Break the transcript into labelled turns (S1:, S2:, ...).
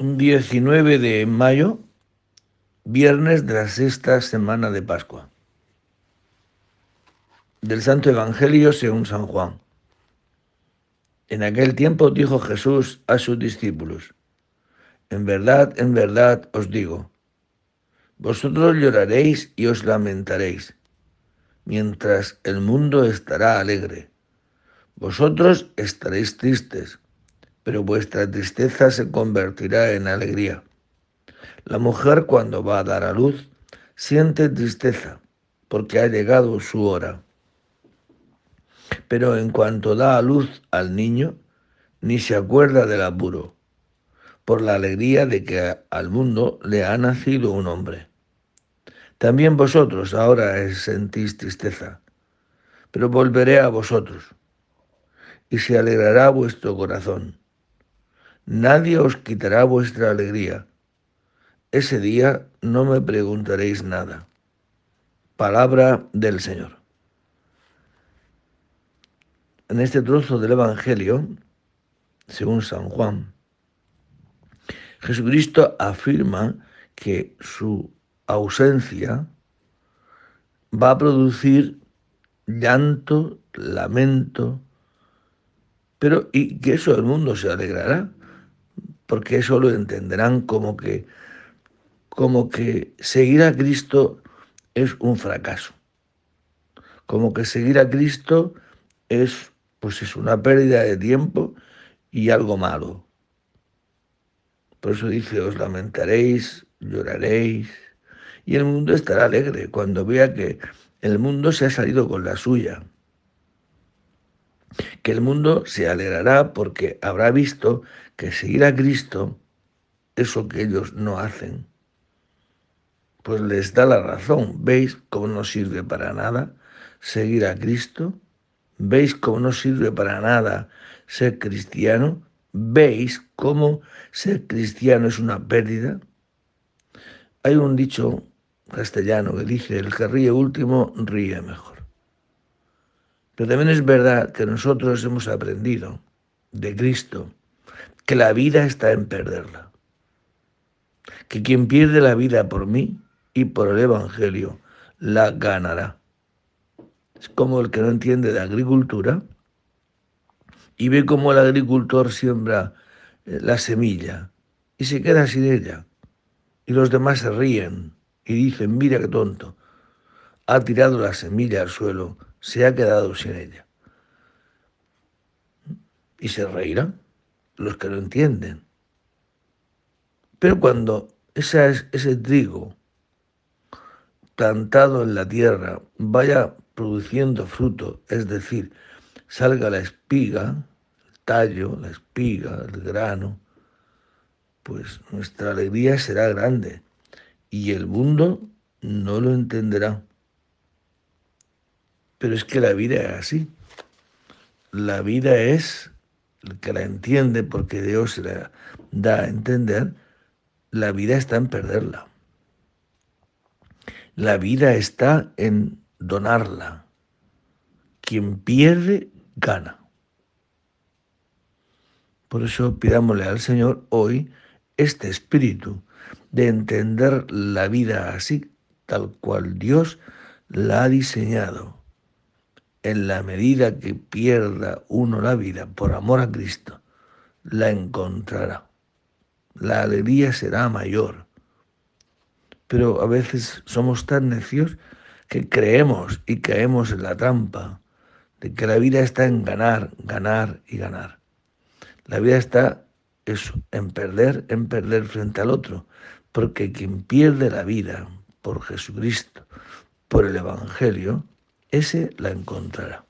S1: 19 de mayo, viernes de la sexta semana de Pascua. Del Santo Evangelio según San Juan. En aquel tiempo dijo Jesús a sus discípulos, En verdad, en verdad os digo, vosotros lloraréis y os lamentaréis, mientras el mundo estará alegre. Vosotros estaréis tristes pero vuestra tristeza se convertirá en alegría. La mujer cuando va a dar a luz siente tristeza porque ha llegado su hora. Pero en cuanto da a luz al niño, ni se acuerda del apuro, por la alegría de que al mundo le ha nacido un hombre. También vosotros ahora sentís tristeza, pero volveré a vosotros, y se alegrará vuestro corazón Nadie os quitará vuestra alegría. Ese día no me preguntaréis nada. Palabra del Señor. En este trozo del Evangelio, según San Juan, Jesucristo afirma que su ausencia va a producir llanto, lamento, pero y que eso el mundo se alegrará porque eso lo entenderán como que, como que seguir a Cristo es un fracaso, como que seguir a Cristo es, pues es una pérdida de tiempo y algo malo. Por eso dice, os lamentaréis, lloraréis, y el mundo estará alegre cuando vea que el mundo se ha salido con la suya. Que el mundo se alegrará porque habrá visto que seguir a Cristo, eso que ellos no hacen, pues les da la razón. ¿Veis cómo no sirve para nada seguir a Cristo? ¿Veis cómo no sirve para nada ser cristiano? ¿Veis cómo ser cristiano es una pérdida? Hay un dicho castellano que dice, el que ríe último ríe mejor. Pero también es verdad que nosotros hemos aprendido de Cristo que la vida está en perderla. Que quien pierde la vida por mí y por el Evangelio, la ganará. Es como el que no entiende de agricultura y ve cómo el agricultor siembra eh, la semilla y se queda sin ella. Y los demás se ríen y dicen, mira qué tonto, ha tirado la semilla al suelo, se ha quedado sin ella. Y se reirán los que lo entienden. Pero cuando ese trigo plantado en la tierra vaya produciendo fruto, es decir, salga la espiga, el tallo, la espiga, el grano, pues nuestra alegría será grande y el mundo no lo entenderá. Pero es que la vida es así. La vida es el que la entiende porque Dios se la da a entender, la vida está en perderla. La vida está en donarla. Quien pierde, gana. Por eso pidámosle al Señor hoy este espíritu de entender la vida así, tal cual Dios la ha diseñado en la medida que pierda uno la vida por amor a Cristo, la encontrará. La alegría será mayor. Pero a veces somos tan necios que creemos y caemos en la trampa de que la vida está en ganar, ganar y ganar. La vida está eso, en perder, en perder frente al otro, porque quien pierde la vida por Jesucristo, por el Evangelio, ese la encontrará.